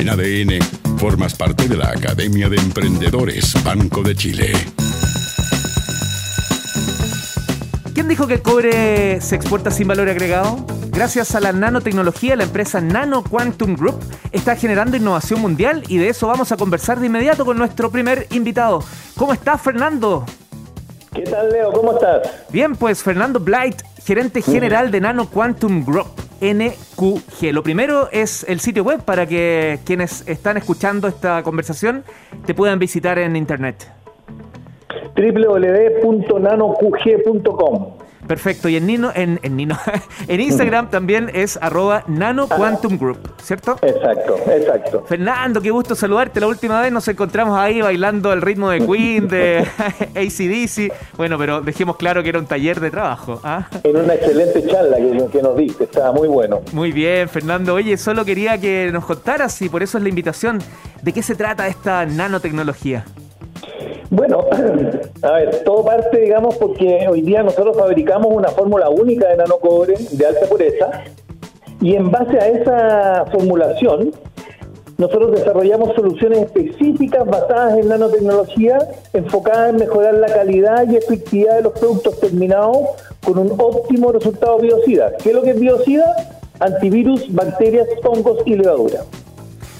En ADN, formas parte de la Academia de Emprendedores Banco de Chile. ¿Quién dijo que el cobre se exporta sin valor agregado? Gracias a la nanotecnología, la empresa Nano Quantum Group está generando innovación mundial y de eso vamos a conversar de inmediato con nuestro primer invitado. ¿Cómo estás, Fernando? ¿Qué tal, Leo? ¿Cómo estás? Bien, pues Fernando Blight, gerente general de Nano Quantum Group. NQG. Lo primero es el sitio web para que quienes están escuchando esta conversación te puedan visitar en internet www.nanoqg.com. Perfecto, y en Nino, en, en Nino, en Instagram también es arroba Nano Quantum Group, ¿cierto? Exacto, exacto. Fernando, qué gusto saludarte. La última vez nos encontramos ahí bailando el ritmo de Queen, de ACDC. Bueno, pero dejemos claro que era un taller de trabajo. ¿ah? En una excelente charla que, que nos diste, estaba muy bueno. Muy bien, Fernando. Oye, solo quería que nos contaras, y por eso es la invitación, de qué se trata esta nanotecnología. Bueno, a ver, todo parte, digamos, porque hoy día nosotros fabricamos una fórmula única de nanocobre de alta pureza y en base a esa formulación nosotros desarrollamos soluciones específicas basadas en nanotecnología enfocadas en mejorar la calidad y efectividad de los productos terminados con un óptimo resultado biocida. ¿Qué es lo que es biocida? Antivirus, bacterias, hongos y levaduras.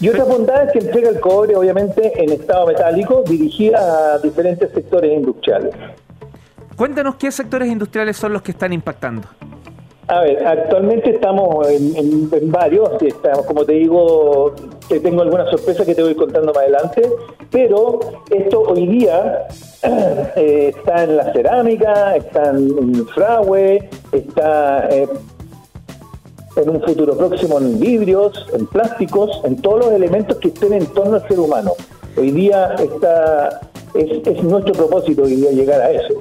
Y otras bondades que entrega el cobre, obviamente, en estado metálico, dirigida a diferentes sectores industriales. Cuéntanos qué sectores industriales son los que están impactando. A ver, actualmente estamos en, varios, estamos, como te digo, te tengo alguna sorpresa que te voy contando más adelante, pero esto hoy día eh, está en la cerámica, está en el fragüe, está eh, en un futuro próximo en vidrios, en plásticos, en todos los elementos que estén en torno al ser humano. Hoy día está, es, nuestro propósito hoy día llegar a eso.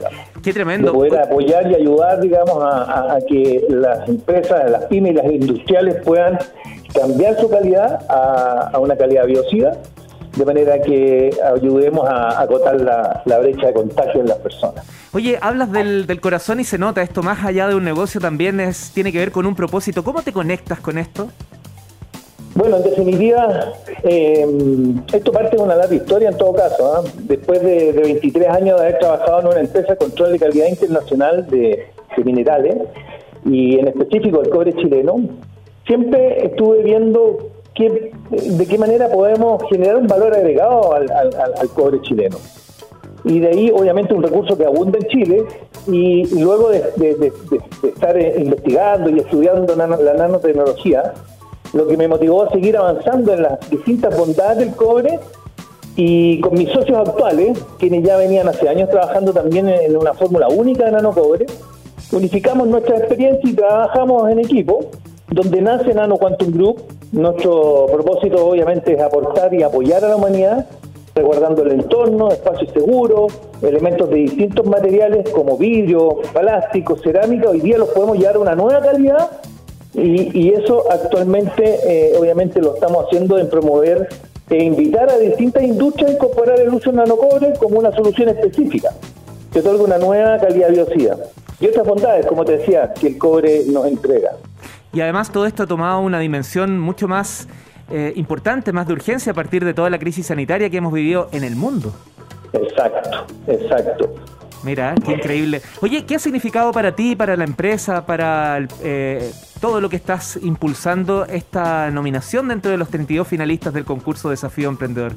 Qué tremendo. poder apoyar y ayudar, digamos, a, que las empresas, las pymes y las industriales puedan cambiar su calidad a, a una calidad biocida de manera que ayudemos a acotar la, brecha de contagio en las personas. Oye, hablas del, corazón y se nota, esto más allá de un negocio también es, tiene que ver con un propósito. ¿Cómo te conectas con esto? Bueno, en definitiva, eh, esto parte de una larga historia en todo caso. ¿ah? Después de, 23 años de haber trabajado en una empresa de control de calidad internacional de, de minerales, y en específico el cobre chileno, siempre estuve viendo de qué manera podemos generar un valor agregado al, cobre chileno. Y de ahí, obviamente, un recurso que abunda en Chile, y, luego de, estar eh, investigando y estudiando la, nanotecnología, lo que me motivó a seguir avanzando en las distintas bondades del cobre y con mis socios actuales, quienes ya venían hace años trabajando también en una fórmula única de nanocobre, unificamos nuestra experiencia y trabajamos en equipo, donde nace Nano Quantum Group, nuestro propósito obviamente es aportar y apoyar a la humanidad, resguardando el entorno, espacios seguros, elementos de distintos materiales como vidrio, plástico, cerámica, hoy día los podemos llevar a una nueva calidad y, eso actualmente eh, obviamente lo estamos haciendo en promover e invitar a distintas industrias a incorporar el uso de nanocobre como una solución específica que otorga una nueva calidad biocida. Y otras bondades, como te decía, que el cobre nos entrega. Y además todo esto ha tomado una dimensión mucho más eh, importante, más de urgencia a partir de toda la crisis sanitaria que hemos vivido en el mundo. Exacto, exacto. Mira, qué increíble. Oye, ¿qué ha significado para ti, para la empresa, para eh, todo lo que estás impulsando esta nominación dentro de los 32 finalistas del concurso Desafío Emprendedor?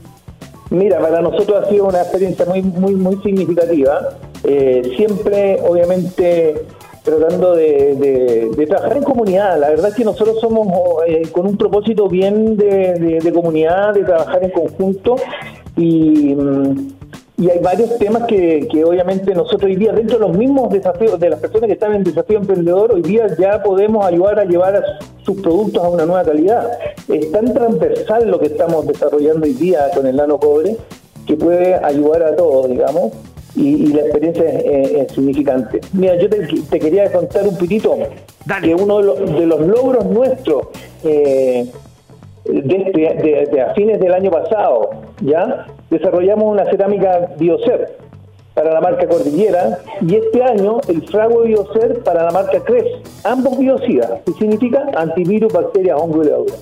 Mira, para nosotros ha sido una experiencia muy, muy, muy significativa. Eh, siempre, obviamente, tratando de, trabajar en comunidad. La verdad es que nosotros somos eh, con un propósito bien de, comunidad, de trabajar en conjunto y, mm, hay varios temas que, obviamente nosotros hoy día, dentro de los mismos desafíos de las personas que están en desafío emprendedor, hoy día ya podemos ayudar a llevar a sus productos a una nueva calidad. Es tan transversal lo que estamos desarrollando hoy día con el nano cobre que puede ayudar a todos, digamos y, la experiencia es, significante. Mira, yo te, quería contar un pitito que uno de los, logros nuestros eh, de, de, a fines del año pasado, ya desarrollamos una cerámica Biocer para la marca Cordillera y este año el frago Biocer para la marca Cres, ambos biocidas, que significa antivirus, bacterias, hongo y levadura.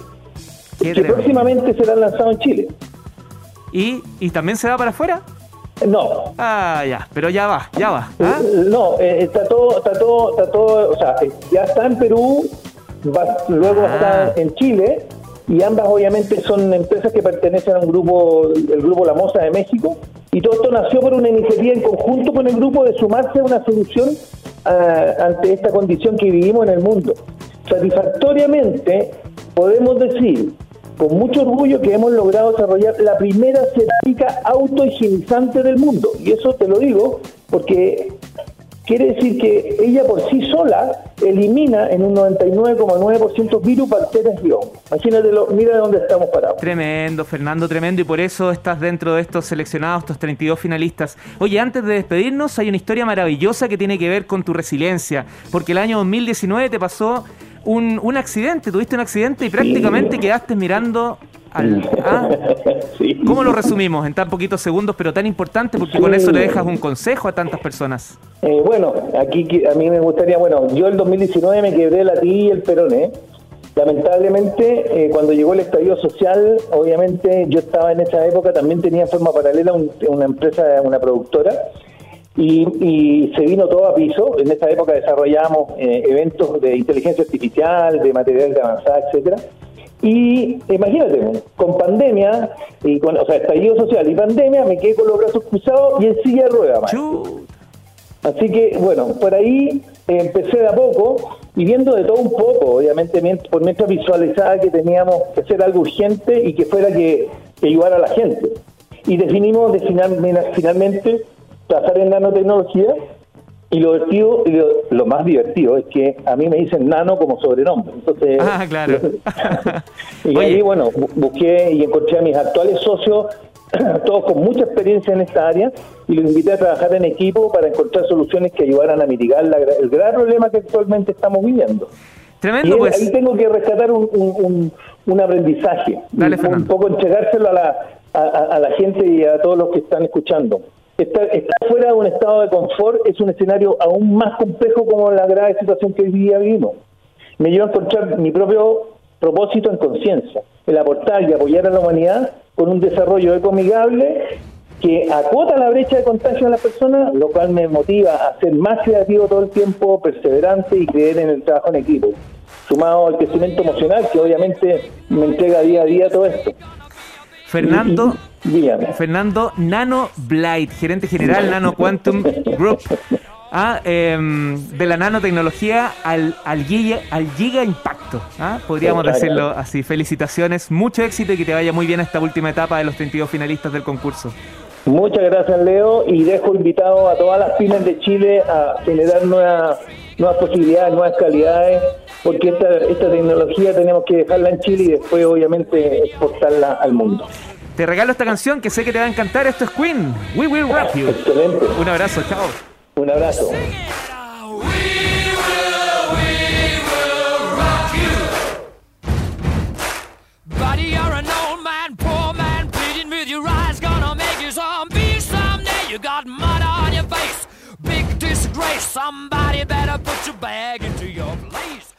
que próximamente serán lanzados en Chile. ¿Y, ¿Y también se va para afuera? No. Ah, ya, pero ya va, ya va. ¿ah? No, eh, está todo, está todo, está todo, o sea, ya está en Perú, luego está ah. en Chile y ambas obviamente son empresas que pertenecen a un grupo, el grupo La Moza de México, y todo esto nació por una iniciativa en conjunto con el grupo de sumarse a una solución ah, ante esta condición que vivimos en el mundo. Satisfactoriamente podemos decir con mucho orgullo que hemos logrado desarrollar la primera cerámica autohigienizante del mundo. Y eso te lo digo porque quiere decir que ella por sí sola elimina en un 99,9% virus, bacterias y hongos. Imagínatelo, mira de dónde estamos parados. Tremendo, Fernando, tremendo. Y por eso estás dentro de estos seleccionados, estos 32 finalistas. Oye, antes de despedirnos, hay una historia maravillosa que tiene que ver con tu resiliencia. Porque el año 2019 te pasó un, un accidente, tuviste un accidente y prácticamente quedaste mirando ¿ah? ¿Cómo lo resumimos en tan poquitos segundos, pero tan importante porque con eso le dejas un consejo a tantas personas? Eh, bueno, aquí a mí me gustaría, bueno, yo el 2019 me quebré la tibia y el peroné. Lamentablemente, eh, cuando llegó el estallido social, obviamente yo estaba en esa época, también tenía en forma paralela una empresa, una productora, y, se vino todo a piso. En esa época desarrollamos eh, eventos de inteligencia artificial, de materiales de avanzada, etcétera y imagínate, con pandemia, y con, o sea, estallido social y pandemia, me quedé con los brazos cruzados y en silla de ruedas. Así que, bueno, por ahí empecé de a poco y viendo de todo un poco, obviamente, por mientras visualizaba que teníamos que hacer algo urgente y que fuera que, que ayudara a la gente. Y definimos de finalmente pasar en nanotecnología y lo, divertido, lo, más divertido es que a mí me dicen nano como sobrenombre. Entonces, ah, claro. y ahí, bueno, busqué y encontré a mis actuales socios, todos con mucha experiencia en esta área, y los invité a trabajar en equipo para encontrar soluciones que ayudaran a mitigar el gran problema que actualmente estamos viviendo. Tremendo, y pues. Ahí tengo que rescatar un, un, aprendizaje, un, poco entregárselo a la, a la gente y a todos los que están escuchando. Estar, fuera de un estado de confort es un escenario aún más complejo como la grave situación que hoy día vivimos. Me lleva a encontrar mi propio propósito en conciencia, el aportar y apoyar a la humanidad con un desarrollo ecomigable que acota la brecha de contagio a las personas, lo cual me motiva a ser más creativo todo el tiempo, perseverante y creer en el trabajo en equipo, sumado al crecimiento emocional que obviamente me entrega día a día todo esto. Fernando, Fernando Nano Blight, gerente general Nano Quantum Group. Ah, em, de la nanotecnología al, al, giga, al giga impacto, ¿ah? podríamos decirlo así. Felicitaciones, mucho éxito y que te vaya muy bien esta última etapa de los 32 finalistas del concurso. Muchas gracias, Leo, y dejo invitado a todas las pymes de Chile a generar nuevas, nuevas posibilidades, nuevas calidades, porque esta, esta tecnología tenemos que dejarla en Chile y después, obviamente, exportarla al mundo. Te regalo esta canción que sé que te va a encantar. Esto es Queen. We Will Rock You. Excelente. Un abrazo, chao. Un abrazo. Somebody better put your bag into your place.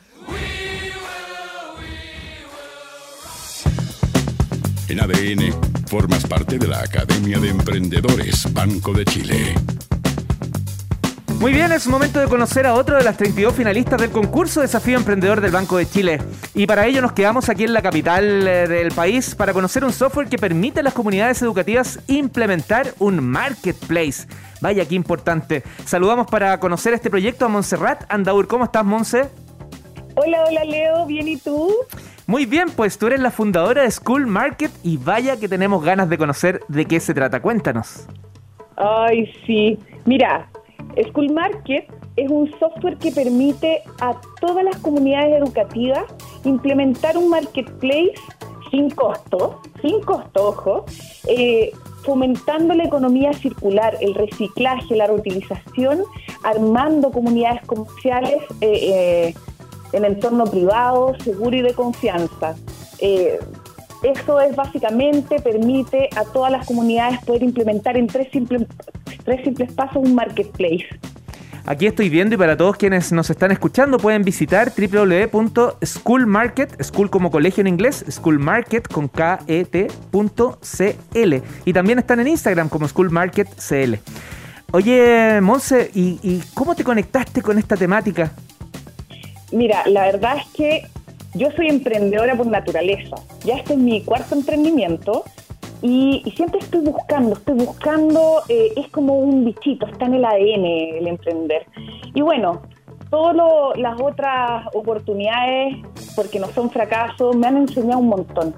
En ADN, formas parte de la Academia de Emprendedores Banco de Chile. Muy bien, es momento de conocer a otro de las 32 finalistas del concurso Desafío Emprendedor del Banco de Chile. Y para ello nos quedamos aquí en la capital eh, del país para conocer un software que permite a las comunidades educativas implementar un marketplace. Vaya, qué importante. Saludamos para conocer este proyecto a Montserrat Andaur. ¿Cómo estás, Monse? Hola, hola, Leo. ¿Bien y tú? Muy bien, pues tú eres la fundadora de School Market y vaya que tenemos ganas de conocer de qué se trata. Cuéntanos. Ay, sí. Mira, School Market es un software que permite a todas las comunidades educativas implementar un marketplace sin costo, sin costo, ojo, eh, fomentando la economía circular, el reciclaje, la reutilización, armando comunidades comerciales eh, eh, en entorno privado, seguro y de confianza. Eh, eso es básicamente, permite a todas las comunidades poder implementar en tres, simples tres simples pasos un marketplace. Aquí estoy viendo y para todos quienes nos están escuchando pueden visitar www.schoolmarket, school como colegio en inglés, schoolmarket con K-E-T.cl. Y también están en Instagram como schoolmarketcl. Oye, Monse, ¿y, ¿y cómo te conectaste con esta temática? Mira, la verdad es que yo soy emprendedora por naturaleza. Ya este es mi cuarto emprendimiento y, siempre estoy buscando, estoy buscando, eh, es como un bichito, está en el ADN el emprender. Y bueno, todas las otras oportunidades, porque no son fracasos, me han enseñado un montón.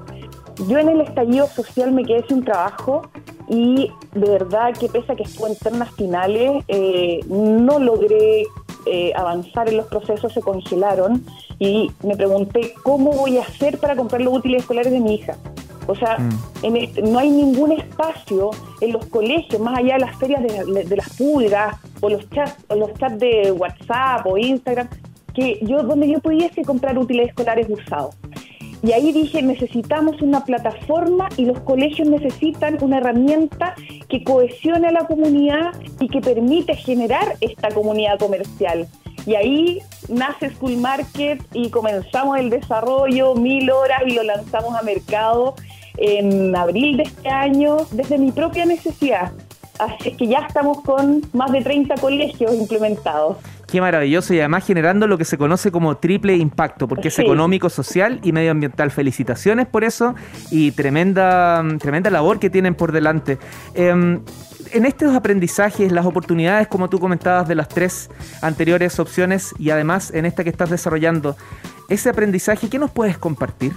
Yo en el estallido social me quedé sin trabajo y de verdad que pese a que estuve en ternas finales, eh, no logré eh, avanzar en los procesos, se congelaron y me pregunté cómo voy a hacer para comprar los útiles escolares de mi hija. O sea, mm. en no hay ningún espacio en los colegios, más allá de las ferias de, las pulgas o los chats, o los chats de WhatsApp o Instagram, que yo donde yo pudiese comprar útiles escolares usados. Y ahí dije, necesitamos una plataforma y los colegios necesitan una herramienta que cohesione a la comunidad y que permite generar esta comunidad comercial. Y ahí nace School Market y comenzamos el desarrollo, mil horas y lo lanzamos a mercado en abril de este año desde mi propia necesidad. Así que ya estamos con más de 30 colegios implementados. Qué maravilloso y además generando lo que se conoce como triple impacto, porque es económico, social y medioambiental. Felicitaciones por eso y tremenda, tremenda labor que tienen por delante. Em, en estos aprendizajes, las oportunidades, como tú comentabas, de las tres anteriores opciones y además en esta que estás desarrollando, ese aprendizaje, ¿qué nos puedes compartir?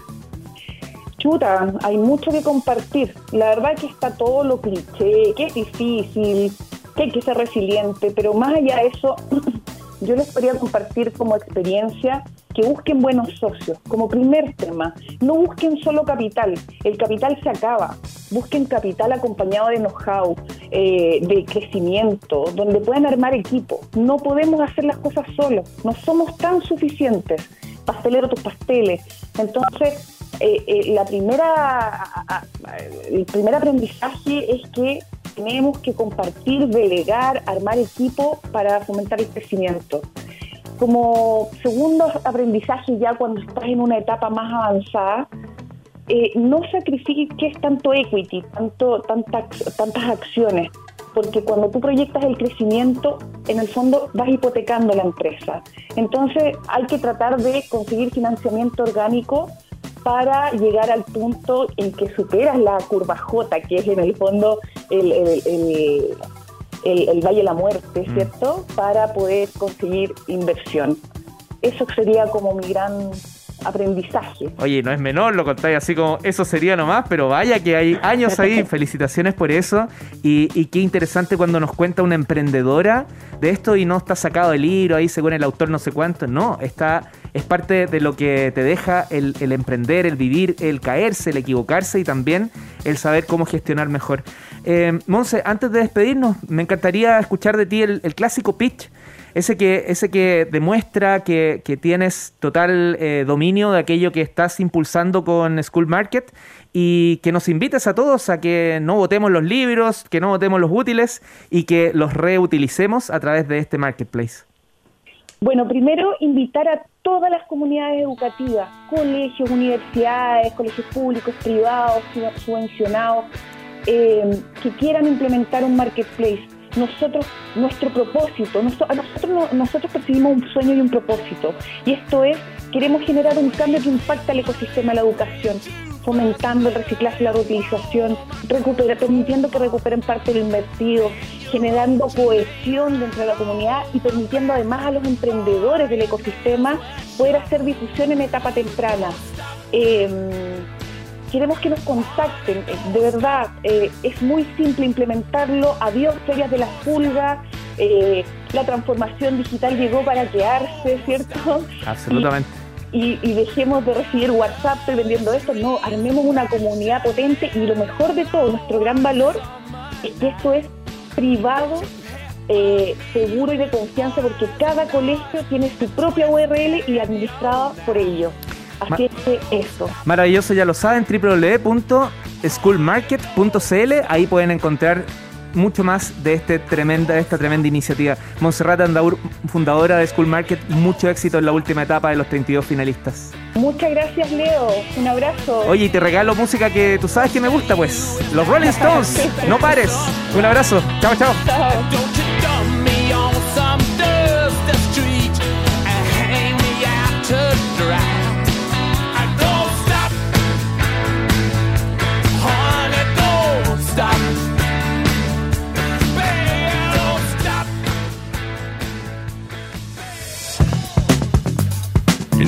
Chuta, hay mucho que compartir. La verdad que está todo lo cliché, que es difícil, que hay que ser resiliente, pero más allá de eso, yo les podría compartir como experiencia que busquen buenos socios, como primer tema. No busquen solo capital, el capital se acaba. Busquen capital acompañado de know-how, eh, de crecimiento, donde puedan armar equipo. No podemos hacer las cosas solos, no somos tan suficientes. Pastelero tus pasteles. Entonces, eh, eh, la primera, el primer aprendizaje es que tenemos que compartir, delegar, armar equipo para fomentar el crecimiento. Como segundo aprendizaje ya cuando estás en una etapa más avanzada, eh, no sacrifiques tanto equity, tanto, tantas, tantas acciones, porque cuando tú proyectas el crecimiento, en el fondo vas hipotecando la empresa. Entonces hay que tratar de conseguir financiamiento orgánico para llegar al punto en que superas la curva J, que es en el fondo el, el, Valle de la Muerte, mm. ¿cierto? Para poder conseguir inversión. Eso sería como mi gran aprendizaje. Oye, no es menor, lo contáis así como eso sería nomás, pero vaya que hay años ahí, felicitaciones por eso. Y, y, qué interesante cuando nos cuenta una emprendedora de esto y no está sacado el libro ahí según el autor no sé cuánto, no, está es parte de lo que te deja el, emprender, el vivir, el caerse, el equivocarse y también el saber cómo gestionar mejor. Eh, Monse, antes de despedirnos, me encantaría escuchar de ti el, clásico pitch, ese que, ese que demuestra que, tienes total eh, dominio de aquello que estás impulsando con School Market y que nos invites a todos a que no votemos los libros, que no votemos los útiles y que los reutilicemos a través de este marketplace. Bueno, primero invitar a todas las comunidades educativas, colegios, universidades, colegios públicos, privados, subvencionados, eh, que quieran implementar un marketplace. Nosotros, nuestro propósito, nosotros, nosotros percibimos un sueño y un propósito, y esto es, queremos generar un cambio que impacta el ecosistema de la educación fomentando el reciclaje la reutilización, permitiendo que recuperen parte de lo invertido, generando cohesión dentro de la comunidad y permitiendo además a los emprendedores del ecosistema poder hacer difusión en etapa temprana. Em, queremos que nos contacten, eh, de verdad, eh, es muy simple implementarlo, adiós ferias de las pulgas, eh, la transformación digital llegó para quedarse, ¿cierto? Absolutamente y, dejemos de recibir WhatsApp vendiendo esto, no, armemos una comunidad potente y lo mejor de todo, nuestro gran valor es que esto es privado, eh, seguro y de confianza porque cada colegio tiene su propia URL y administrada por ello. Así que eso. Maravilloso, ya lo saben, www.schoolmarket.cl, ahí pueden encontrar mucho más de, este tremenda, de esta tremenda iniciativa. Monserrat Andaur, fundadora de School Market, mucho éxito en la última etapa de los 32 finalistas. Muchas gracias, Leo. Un abrazo. Oye, y te regalo música que tú sabes que me gusta, pues. Los Rolling Stones. no pares. Un abrazo. Chao, chao. En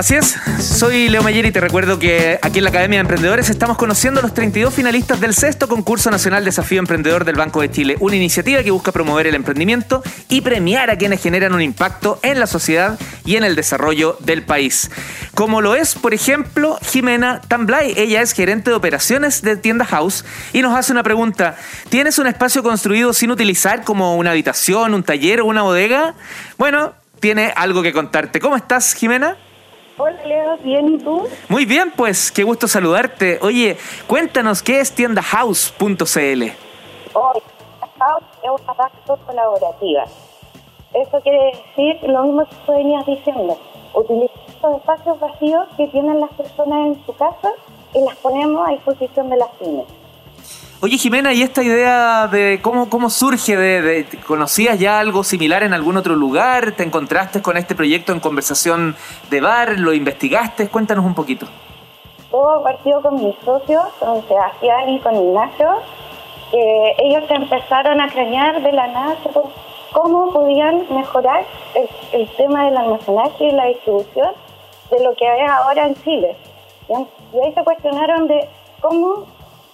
Así es, soy Leo Mayer y te recuerdo que aquí en la Academia de Emprendedores estamos conociendo a los 32 finalistas del sexto concurso nacional Desafío Emprendedor del Banco de Chile, una iniciativa que busca promover el emprendimiento y premiar a quienes generan un impacto en la sociedad y en el desarrollo del país. Como lo es, por ejemplo, Jimena Tamblay. Ella es gerente de operaciones de Tienda House y nos hace una pregunta. ¿Tienes un espacio construido sin utilizar como una habitación, un taller o una bodega? Bueno, tiene algo que contarte. ¿Cómo estás, Jimena? Hola Leo, bien, ¿y tú? Muy bien, pues qué gusto saludarte. Oye, cuéntanos qué es tiendahouse.cl. Hoy, House es una base colaborativa. Eso quiere decir lo mismo que tú venías diciendo. Utilizar los espacios vacíos que tienen las personas en su casa y las ponemos a disposición de las pymes. Oye Jimena, ¿y esta idea de cómo, cómo surge? De, ¿Conocías ya algo similar en algún otro lugar? ¿Te encontraste con este proyecto en conversación de bar? ¿Lo investigaste? Cuéntanos un poquito. Todo partió con mis socios, con Sebastián y con Ignacio. que ellos empezaron a cranear de la nada cómo podían mejorar el, tema del almacenaje y la distribución de lo que hay ahora en Chile. Y ahí se cuestionaron de cómo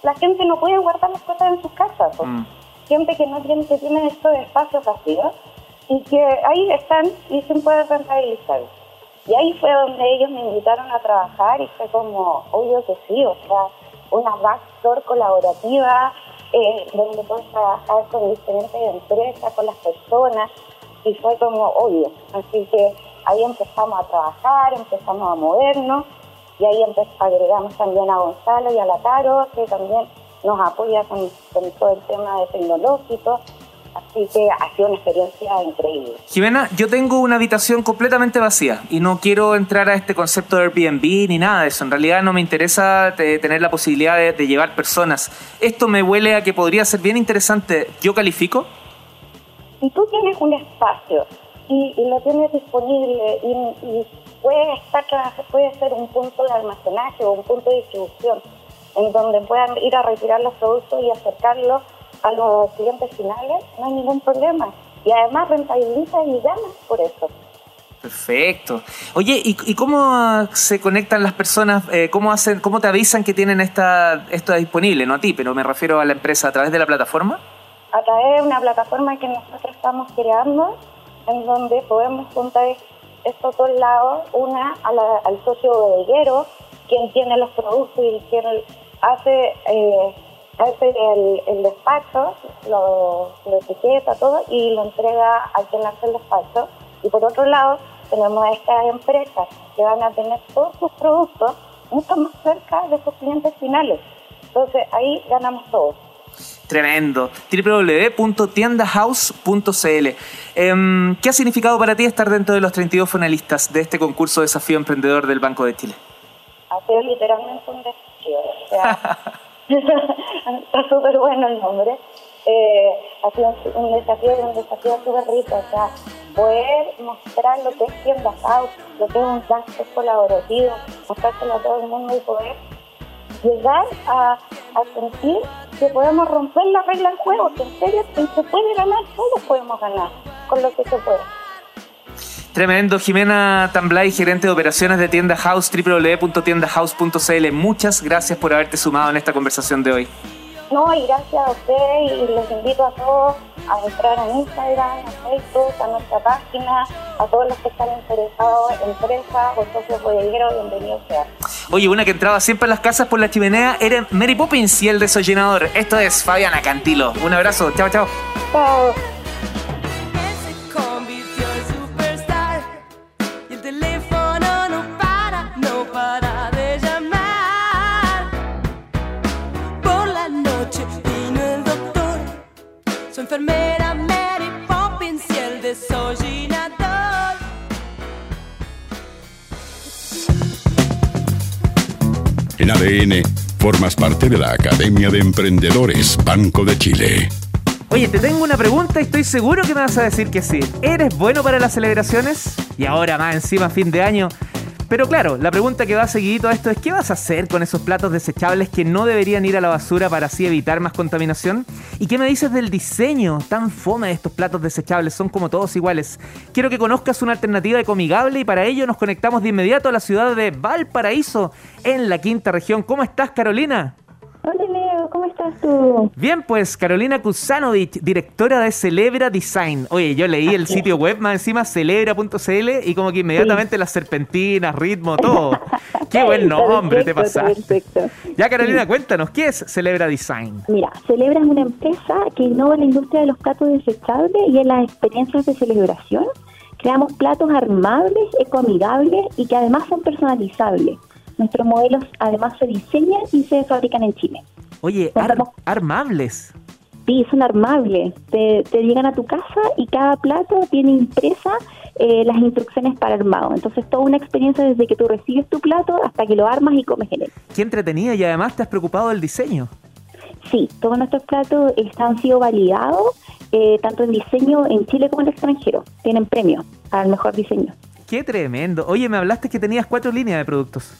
la gente no puede guardar las cosas en sus casas. Mm. Gente que no tiene, que tiene estos espacios vacíos y que ahí están y se puede rentabilizar. Y ahí fue donde ellos me invitaron a trabajar y fue como, obvio que sí, o sea, una backstore colaborativa eh, donde puedes trabajar con diferentes empresas, con las personas, y fue como obvio. Así que ahí empezamos a trabajar, empezamos a movernos y ahí agregamos también a Gonzalo y a Lataro, que también nos apoya con, todo el tema de tecnológico. Así que ha sido una experiencia increíble. Jimena, yo tengo una habitación completamente vacía y no quiero entrar a este concepto de Airbnb ni nada de eso. En realidad no me interesa tener la posibilidad de, llevar personas. Esto me huele a que podría ser bien interesante. ¿Yo califico? Si tú tienes un espacio y, lo tienes disponible y puede estar puede ser un punto de almacenaje o un punto de distribución en donde puedan ir a retirar los productos y acercarlos a los clientes finales, no hay ningún problema. Y además rentabiliza y gana por eso. Perfecto. Oye, ¿y, cómo se conectan las personas? Eh, ¿cómo, hacen, ¿Cómo te avisan que tienen esta, esto disponible? No a ti, pero me refiero a la empresa a través de la plataforma. A través de una plataforma que nosotros estamos creando, en donde podemos juntar estos dos lados, una al socio bodeguero, quien tiene los productos y quien hace, eh, hace el, despacho, lo, etiqueta todo y lo entrega a quien hace el despacho. Y por otro lado, tenemos a estas empresas que van a tener todos sus productos mucho más cerca de sus clientes finales. Entonces ahí ganamos todos. Tremendo. www.tiendahouse.cl. Em, ¿Qué ha significado para ti estar dentro de los 32 finalistas de este concurso Desafío Emprendedor del Banco de Chile? Ha sido literalmente un desafío. está súper bueno el nombre. Eh, ha sido un desafío, un desafío súper rico. O sea, poder mostrar lo que es Tienda House, lo que es un plan colaborativo, mostrárselo a todo el mundo y poder llegar a, a sentir que podemos romper la regla del juego, que en serio se puede ganar, todos podemos ganar con lo que se puede. Tremendo, Jimena Tamblay, gerente de operaciones de Tienda House, www.tiendahouse.cl. Muchas gracias por haberte sumado en esta conversación de hoy. No, y gracias a ustedes y los invito a todos a entrar en Instagram, a Facebook, a nuestra página, a todos los que están interesados, empresas o socios bodegueros, bienvenidos sean. Oye, una que entraba siempre a las casas por la chimenea era Mary Poppins y el desollenador. Esto es Fabiana Cantilo. Un abrazo, chao, chao. Chao. Formas parte de la Academia de Emprendedores Banco de Chile. Oye, te tengo una pregunta y estoy seguro que me vas a decir que sí. ¿Eres bueno para las celebraciones? Y ahora más encima fin de año. Pero claro, la pregunta que va a seguir todo esto es ¿qué vas a hacer con esos platos desechables que no deberían ir a la basura para así evitar más contaminación? ¿Y qué me dices del diseño tan fome de estos platos desechables? Son como todos iguales. Quiero que conozcas una alternativa ecomigable y para ello nos conectamos de inmediato a la ciudad de Valparaíso, en la quinta región. ¿Cómo estás, Carolina? ¿Cómo estás tú? Bien, pues Carolina Kusanovich, directora de Celebra Design. Oye, yo leí el sitio web más encima, celebra.cl, y como que inmediatamente las serpentinas, ritmo, todo. Qué buen nombre te pasaste. Perfecto. Ya, Carolina, cuéntanos, ¿qué es Celebra Design? Mira, Celebra es una empresa que innova en la industria de los platos desechables y en las experiencias de celebración. Creamos platos armables, ecoamigables y que además son personalizables. Nuestros modelos además se diseñan y se fabrican en Chile. Oye, ar- armables. Sí, son armables. Te, te llegan a tu casa y cada plato tiene impresa eh, las instrucciones para armado. Entonces, toda una experiencia desde que tú recibes tu plato hasta que lo armas y comes en él. Qué entretenida y además te has preocupado del diseño. Sí, todos nuestros platos están sido validados, eh, tanto en diseño en Chile como en el extranjero. Tienen premio al mejor diseño. Qué tremendo. Oye, me hablaste que tenías cuatro líneas de productos.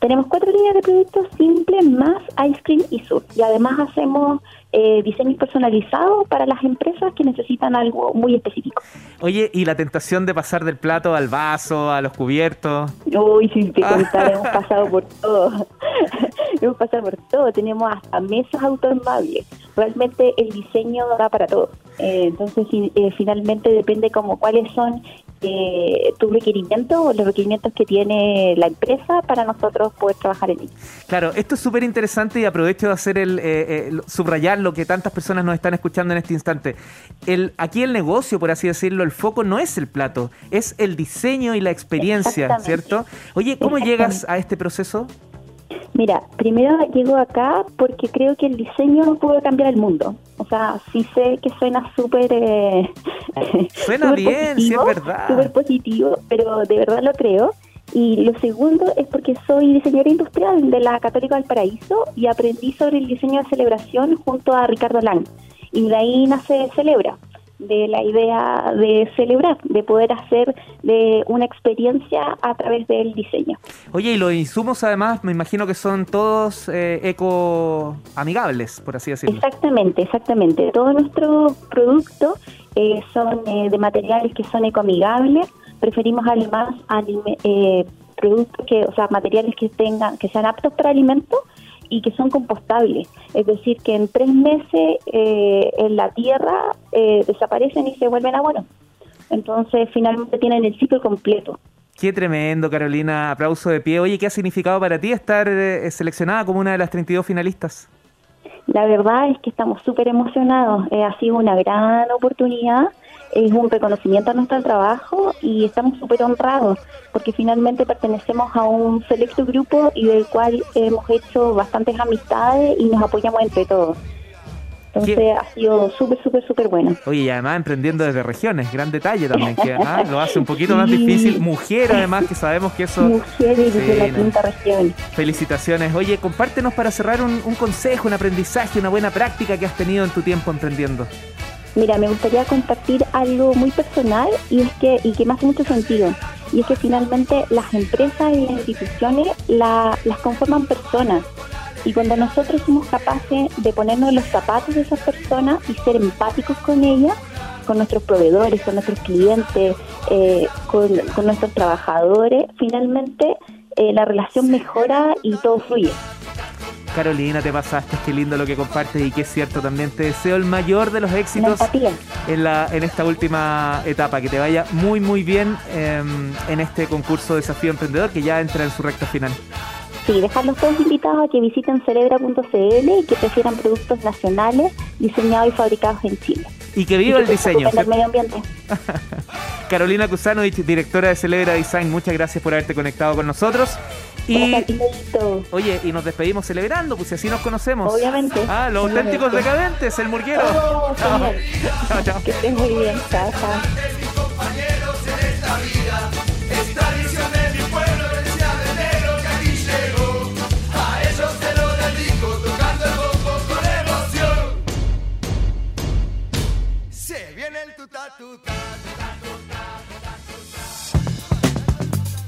Tenemos cuatro líneas de productos simples más ice cream y sur. Y además hacemos eh, diseños personalizados para las empresas que necesitan algo muy específico. Oye, y la tentación de pasar del plato al vaso, a los cubiertos. Uy, si te contara, hemos pasado por todo. hemos pasado por todo. Tenemos hasta mesas autoarmables. Realmente el diseño da para todo. Eh, entonces, eh, finalmente depende como cuáles son eh, tus requerimientos o los requerimientos que tiene la empresa para nosotros poder trabajar en ello. Claro, esto es súper interesante y aprovecho de hacer el, eh, eh, subrayar lo que tantas personas nos están escuchando en este instante. El, aquí el negocio, por así decirlo, el foco no es el plato, es el diseño y la experiencia. ¿cierto? Oye, ¿cómo llegas a este proceso? Mira, primero llego acá porque creo que el diseño puede cambiar el mundo. O sea, sí sé que suena súper... eh, Suena bien, sí es verdad. Súper positivo, pero de verdad lo creo. Y lo segundo es porque soy diseñadora industrial de la Católica del Paraíso y aprendí sobre el diseño de celebración junto a Ricardo Lang. Y de ahí nace Celebra, de la idea de celebrar, de poder hacer de una experiencia a través del diseño. Oye, y los insumos además me imagino que son todos eh, eco amigables, por así decirlo. Exactamente, exactamente. Todos nuestros productos eh, son eh, de materiales que son ecoamigables. Preferimos además alime- eh, productos que, o sea, materiales que tengan, que sean aptos para alimentos y que son compostables. Es decir, que en tres meses eh, en la tierra eh, desaparecen y se vuelven abono. Entonces, finalmente tienen el ciclo completo. Qué tremendo, Carolina. Aplauso de pie. Oye, ¿qué ha significado para ti estar eh, seleccionada como una de las 32 finalistas? La verdad es que estamos súper emocionados. Eh, ha sido una gran oportunidad, es un reconocimiento a nuestro trabajo y estamos súper honrados porque finalmente pertenecemos a un selecto grupo y del cual hemos hecho bastantes amistades y nos apoyamos entre todos. Entonces ¿Qué? ha sido súper, súper, súper bueno. Oye, y además emprendiendo desde regiones, gran detalle también, que ah, lo hace un poquito más difícil. Mujer, además, que sabemos que eso... Sí, la no. quinta región. Felicitaciones. Oye, compártenos para cerrar un, un consejo, un aprendizaje, una buena práctica que has tenido en tu tiempo emprendiendo. Mira, me gustaría compartir algo muy personal y es que y que me hace mucho sentido. Y es que finalmente las empresas y las instituciones la- las conforman personas. Y cuando nosotros somos capaces de ponernos los zapatos de esas personas y ser empáticos con ellas, con nuestros proveedores, con nuestros clientes, eh, con, con nuestros trabajadores, finalmente eh, la relación mejora y todo fluye. Carolina, te pasaste, qué lindo lo que compartes y que es cierto también. Te deseo el mayor de los éxitos en, la, en esta última etapa. Que te vaya muy, muy bien eh, en este concurso Desafío Emprendedor que ya entra en su recta final. Sí, dejarlos todos invitados a que visiten cerebra.cl y que prefieran productos nacionales diseñados y fabricados en Chile. Y que viva Y el diseño. del medio ambiente. Carolina Kusanovich, directora de Celebra Design, muchas gracias por haberte conectado con nosotros. Y, oye, y nos despedimos celebrando, pues si así nos conocemos. Obviamente. Ah, los auténticos decadentes, el murguero. Oh, chao. chao. chao, Que estés muy bien, chao, chao.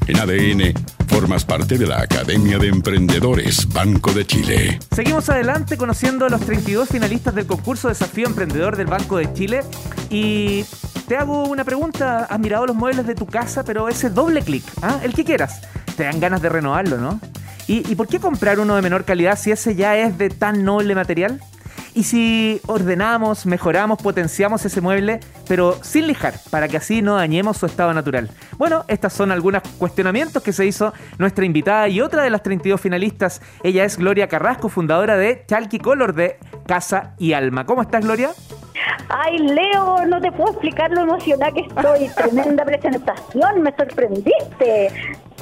En ADN formas parte de la Academia de Emprendedores Banco de Chile. Seguimos adelante conociendo a los 32 finalistas del concurso Desafío Emprendedor del Banco de Chile. Y te hago una pregunta. ¿Has mirado los muebles de tu casa, pero ese doble clic, ¿ah? el que quieras? Te dan ganas de renovarlo, ¿no? ¿Y, ¿Y por qué comprar uno de menor calidad si ese ya es de tan noble material? Y si ordenamos, mejoramos, potenciamos ese mueble, pero sin lijar, para que así no dañemos su estado natural. Bueno, estas son algunos cuestionamientos que se hizo nuestra invitada y otra de las 32 finalistas. Ella es Gloria Carrasco, fundadora de Chalky Color de Casa y Alma. ¿Cómo estás, Gloria? Ay, Leo, no te puedo explicar lo emocionada que estoy. Tremenda presentación, me sorprendiste.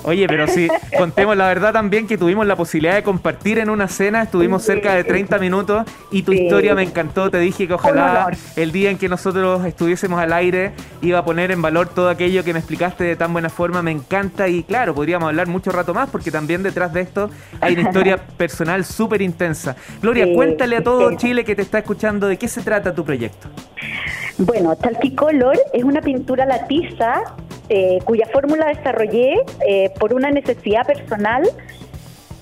Oye, pero sí, contemos la verdad también que tuvimos la posibilidad de compartir en una cena, estuvimos cerca de 30 minutos y tu historia me encantó, te dije que ojalá el día en que nosotros estuviésemos al aire iba a poner en valor todo aquello que me explicaste de tan buena forma, me encanta y claro, podríamos hablar mucho rato más porque también detrás de esto hay una historia personal súper intensa. Gloria, cuéntale a todo Chile que te está escuchando de qué se trata tu proyecto. Bueno, Talkicolor es una pintura latiza eh, cuya fórmula desarrollé eh, por una necesidad personal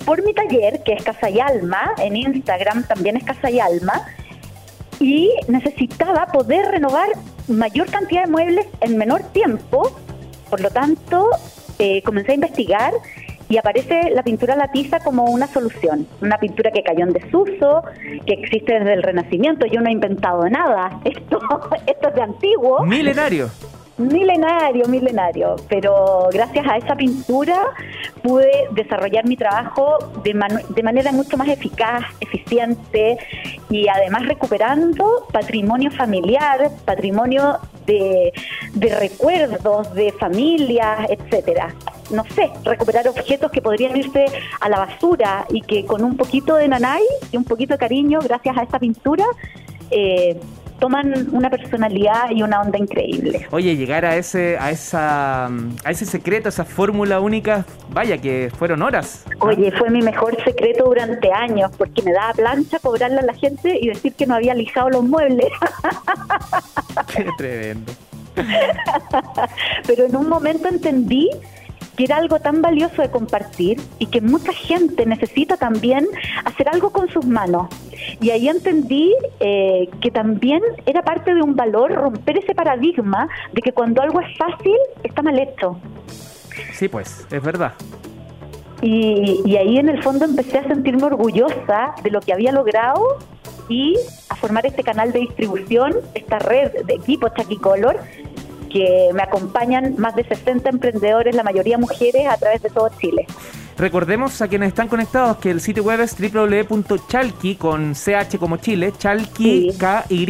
por mi taller, que es Casa y Alma, en Instagram también es Casa y Alma, y necesitaba poder renovar mayor cantidad de muebles en menor tiempo, por lo tanto eh, comencé a investigar y aparece la pintura latiza como una solución, una pintura que cayó en desuso, que existe desde el Renacimiento, yo no he inventado nada, esto, esto es de antiguo. Milenario milenario, milenario, pero gracias a esa pintura pude desarrollar mi trabajo de, de, manera mucho más eficaz, eficiente y además recuperando patrimonio familiar, patrimonio de, de recuerdos, de familias, etcétera. No sé, recuperar objetos que podrían irse a la basura y que con un poquito de nanay y un poquito de cariño, gracias a esta pintura, eh, toman una personalidad y una onda increíble. Oye, llegar a ese, a esa, a ese secreto, esa fórmula única, vaya que fueron horas. Oye, fue mi mejor secreto durante años, porque me daba plancha cobrarle a la gente y decir que no había lijado los muebles. Qué tremendo. Pero en un momento entendí que era algo tan valioso de compartir y que mucha gente necesita también hacer algo con sus manos. Y ahí entendí eh, que también era parte de un valor romper ese paradigma de que cuando algo es fácil está mal hecho. Sí, pues, es verdad. Y, y ahí en el fondo empecé a sentirme orgullosa de lo que había logrado y a formar este canal de distribución, esta red de equipos Chaquicolor, que me acompañan más de 60 emprendedores, la mayoría mujeres, a través de todo Chile. Recordemos a quienes están conectados que el sitio web es www.chalki con ch como Chile, chalki k y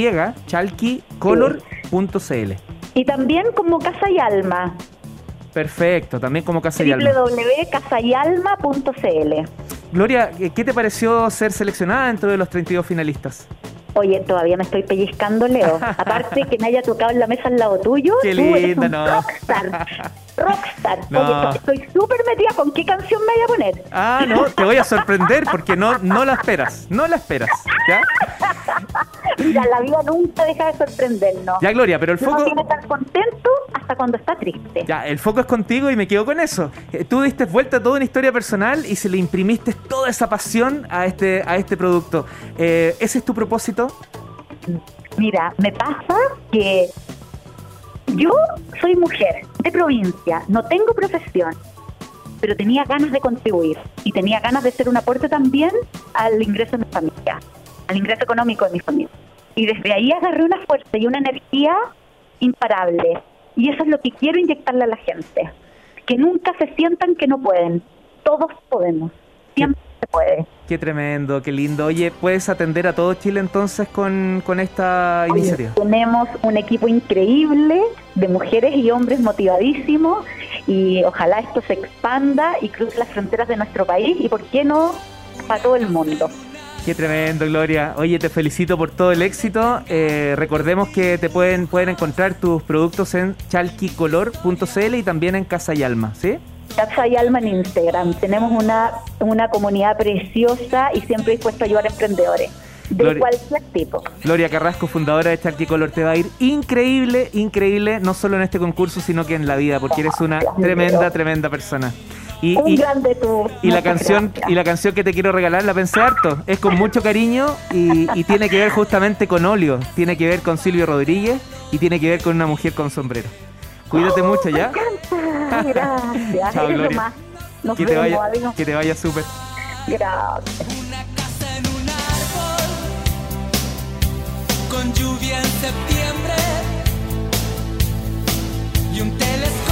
chalkicolor.cl. Y también como Casa y Alma. Perfecto, también como Casa y Alma. www.casayalma.cl. Gloria, ¿qué te pareció ser seleccionada dentro de los 32 finalistas? Oye, todavía me estoy pellizcando, Leo. Aparte que me haya tocado en la mesa al lado tuyo, Qué tú eres un no. rockstar. Rockstar. Oye, estoy súper metida con qué canción me voy a poner. Ah, no, te voy a sorprender porque no, no la esperas, no la esperas. ¿ya? Mira, la vida nunca deja de sorprendernos. Ya, Gloria, pero el foco... Uno tiene que estar contento hasta cuando está triste. Ya, el foco es contigo y me quedo con eso. Eh, tú diste vuelta a toda una historia personal y se le imprimiste toda esa pasión a este, a este producto. Eh, ¿Ese es tu propósito? Mira, me pasa que yo soy mujer de provincia, no tengo profesión, pero tenía ganas de contribuir y tenía ganas de hacer un aporte también al ingreso de mi familia, al ingreso económico de mi familia. Y desde ahí agarré una fuerza y una energía imparable. Y eso es lo que quiero inyectarle a la gente. Que nunca se sientan que no pueden. Todos podemos. Siempre se puede. Qué tremendo, qué lindo. Oye, ¿puedes atender a todo Chile entonces con, esta iniciativa? Tenemos un equipo increíble de mujeres y hombres motivadísimos y ojalá esto se expanda y cruce las fronteras de nuestro país y, ¿por qué no, para todo el mundo. Qué tremendo, Gloria. Oye, te felicito por todo el éxito. Eh, recordemos que te pueden, pueden encontrar tus productos en chalquicolor.cl y también en Casa y Alma, ¿sí? Casa y Alma en Instagram. Tenemos una, una comunidad preciosa y siempre dispuesto a ayudar a emprendedores. De Gloria- cualquier tipo. Gloria Carrasco, fundadora de Charquicolor, te va a ir increíble, increíble, no solo en este concurso, sino que en la vida, porque eres una tremenda, tremenda persona. Y, Un y- grande tú. y la canción gracias. y la canción que te quiero regalar la pensé harto. Es con mucho cariño y, y tiene que ver justamente con Olio, tiene que ver con Silvio Rodríguez y tiene que ver con una mujer con sombrero. Cuídate mucho ya. Ay, Gracias. Chao, Gloria. Nos Que te vemos, vaya, adiós. que te vaya súper. Gracias. Una casa en un árbol, con lluvia en septiembre y un telescopio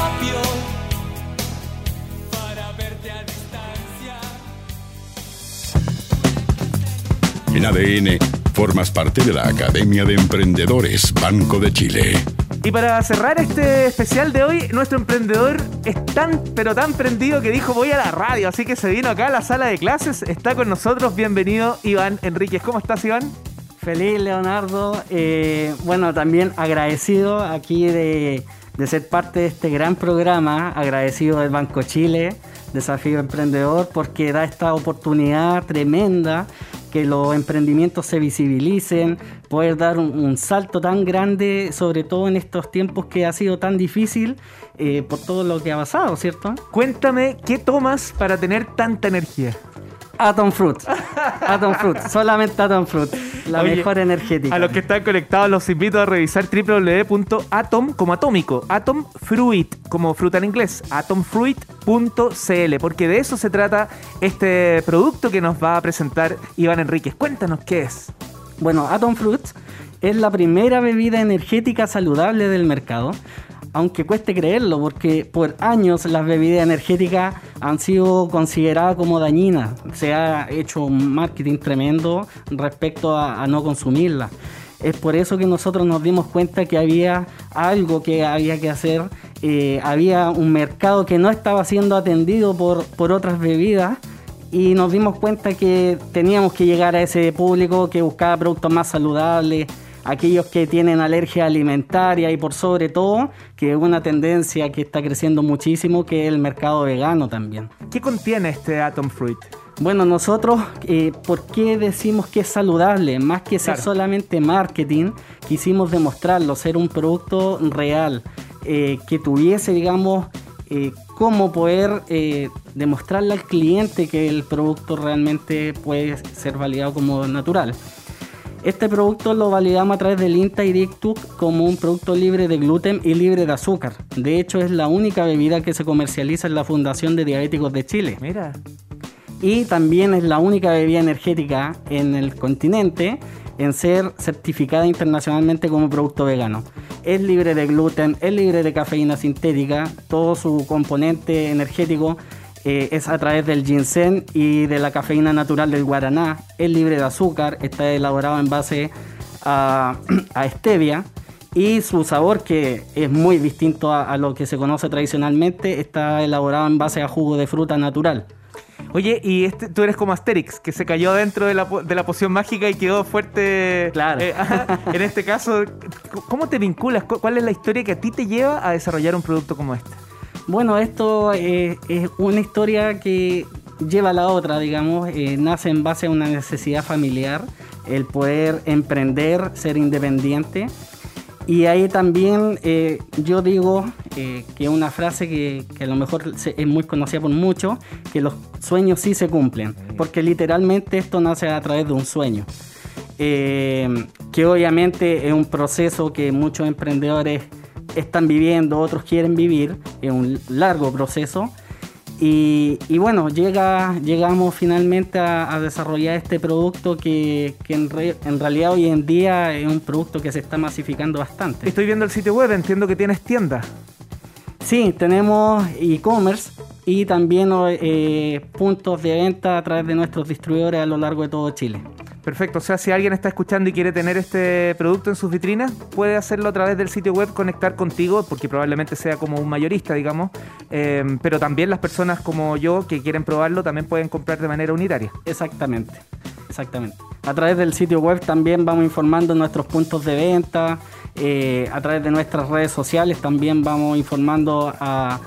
En ADN, formas parte de la Academia de Emprendedores Banco de Chile. Y para cerrar este especial de hoy, nuestro emprendedor es tan, pero tan prendido que dijo voy a la radio, así que se vino acá a la sala de clases. Está con nosotros, bienvenido Iván Enríquez. ¿Cómo estás Iván? Feliz, Leonardo. Eh, bueno, también agradecido aquí de, de ser parte de este gran programa, agradecido del Banco Chile, Desafío Emprendedor, porque da esta oportunidad tremenda que los emprendimientos se visibilicen, poder dar un, salto tan grande, sobre todo en estos tiempos que ha sido tan difícil eh, por todo lo que ha pasado, ¿cierto? Cuéntame, ¿qué tomas para tener tanta energía? Atom Fruit, Atom Fruit, solamente Atom Fruit, la Oye, mejor energética. A los que están conectados los invito a revisar www.atom como atómico, Atom Fruit como fruta en inglés, atomfruit.cl, porque de eso se trata este producto que nos va a presentar Iván Enríquez. Cuéntanos qué es. Bueno, Atom Fruit es la primera bebida energética saludable del mercado, aunque cueste creerlo, porque por años las bebidas energéticas han sido consideradas como dañinas. Se ha hecho un marketing tremendo respecto a, no consumirlas. Es por eso que nosotros nos dimos cuenta que había algo que había que hacer, eh, había un mercado que no estaba siendo atendido por, por otras bebidas y nos dimos cuenta que teníamos que llegar a ese público que buscaba productos más saludables, aquellos que tienen alergia alimentaria y por sobre todo que es una tendencia que está creciendo muchísimo que es el mercado vegano también. ¿Qué contiene este Atom Fruit? Bueno, nosotros, eh, ¿por qué decimos que es saludable? Más que ser Claro. solamente marketing, quisimos demostrarlo, ser un producto real, eh, que tuviese, digamos, eh, cómo poder demostrarle al cliente que el producto realmente puede ser validado como natural. Este producto lo validamos a través del INTA y DICTUC como un producto libre de gluten y libre de azúcar. De hecho, es la única bebida que se comercializa en la Fundación de Diabéticos de Chile Mira, y también es la única bebida energética en el continente en ser certificada internacionalmente como producto vegano. Es libre de gluten, es libre de cafeína sintética, todo su componente energético eh, es a través del ginseng y de la cafeína natural del guaraná, es libre de azúcar, está elaborado en base a, a stevia y su sabor que es muy distinto a, a lo que se conoce tradicionalmente, está elaborado en base a jugo de fruta natural. Oye, y este, tú eres como Asterix, que se cayó dentro de la, de la poción mágica y quedó fuerte. Claro. Eh, en este caso, ¿cómo te vinculas? ¿Cu- ¿Cuál es la historia que a ti te lleva a desarrollar un producto como este? Bueno, esto eh, es una historia que lleva a la otra, digamos, eh, nace en base a una necesidad familiar, el poder emprender, ser independiente. Y ahí también eh, yo digo eh, que una frase que, que a lo mejor se- es muy conocida por muchos, que los sueños sí se cumplen, porque literalmente esto nace a través de un sueño. Que obviamente es un proceso que muchos emprendedores están viviendo, otros quieren vivir, es un largo proceso. Y, y bueno, llega, llegamos finalmente a, a desarrollar este producto que, que en, re- en realidad hoy en día es un producto que se está masificando bastante. Estoy viendo el sitio web, entiendo que tienes tienda. Sí, tenemos e-commerce y también eh, puntos de venta a través de nuestros distribuidores a lo largo de todo Chile. Perfecto, o sea, si alguien está escuchando y quiere tener este producto en sus vitrinas, puede hacerlo a través del sitio web, conectar contigo, porque probablemente sea como un mayorista, digamos, Eh, pero también las personas como yo que quieren probarlo también pueden comprar de manera unitaria. Exactamente, exactamente. A través del sitio web también vamos informando nuestros puntos de venta, eh, a través de nuestras redes sociales también vamos informando a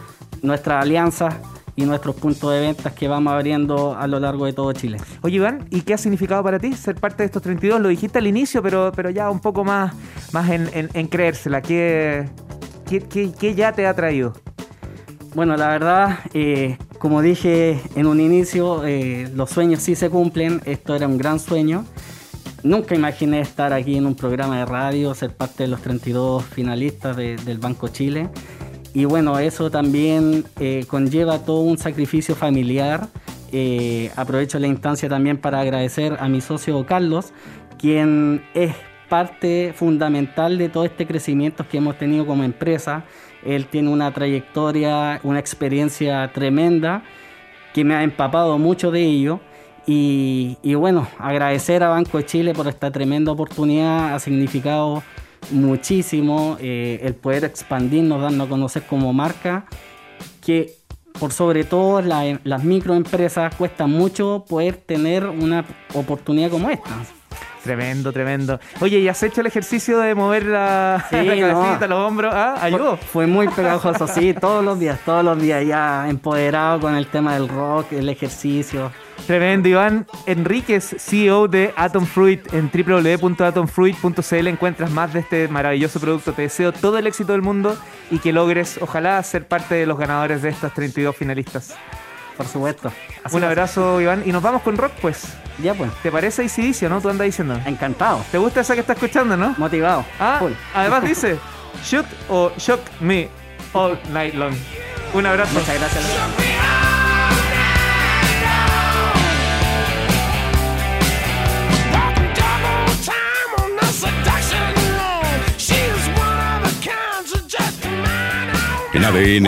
nuestras alianzas y nuestros puntos de ventas que vamos abriendo a lo largo de todo Chile. Oye, Iván, ¿y qué ha significado para ti ser parte de estos 32? Lo dijiste al inicio, pero, pero ya un poco más, más en, en- en creérsela. ¿Qué, qué, qué- qué ya te ha traído? Bueno, la verdad, eh, como dije en un inicio, eh, los sueños sí se cumplen. Esto era un gran sueño. Nunca imaginé estar aquí en un programa de radio, ser parte de los 32 finalistas de- del Banco Chile. Y bueno, eso también eh, conlleva todo un sacrificio familiar. Eh, aprovecho la instancia también para agradecer a mi socio Carlos, quien es parte fundamental de todo este crecimiento que hemos tenido como empresa. Él tiene una trayectoria, una experiencia tremenda que me ha empapado mucho de ello. Y, y bueno, agradecer a Banco de Chile por esta tremenda oportunidad ha significado muchísimo eh, el poder expandirnos, darnos a conocer como marca, que por sobre todo la- las microempresas cuesta mucho poder tener una oportunidad como esta. Tremendo, tremendo. Oye, ¿y has hecho el ejercicio de mover la, Sí, la no. los hombros? ¿Ah? ¿Ayudó? Fue muy pegajoso, sí, todos los días, todos los días ya empoderado con el tema del rock, el ejercicio. Tremendo, Iván Enríquez, CEO de Atom Fruit. En www.atomfruit.cl encuentras más de este maravilloso producto. Te deseo todo el éxito del mundo y que logres, ojalá, ser parte de los ganadores de estas 32 finalistas. Por supuesto. Así Un abrazo, Iván. Y nos vamos con rock, pues. Ya pues, ¿Te parece ACDC, no? Tú andas diciendo. encantado, ¿Te gusta esa que estás escuchando, no? motivado. Ah, full. además dice, shoot o shock me all night long. Un abrazo. Muchas gracias. En ADN,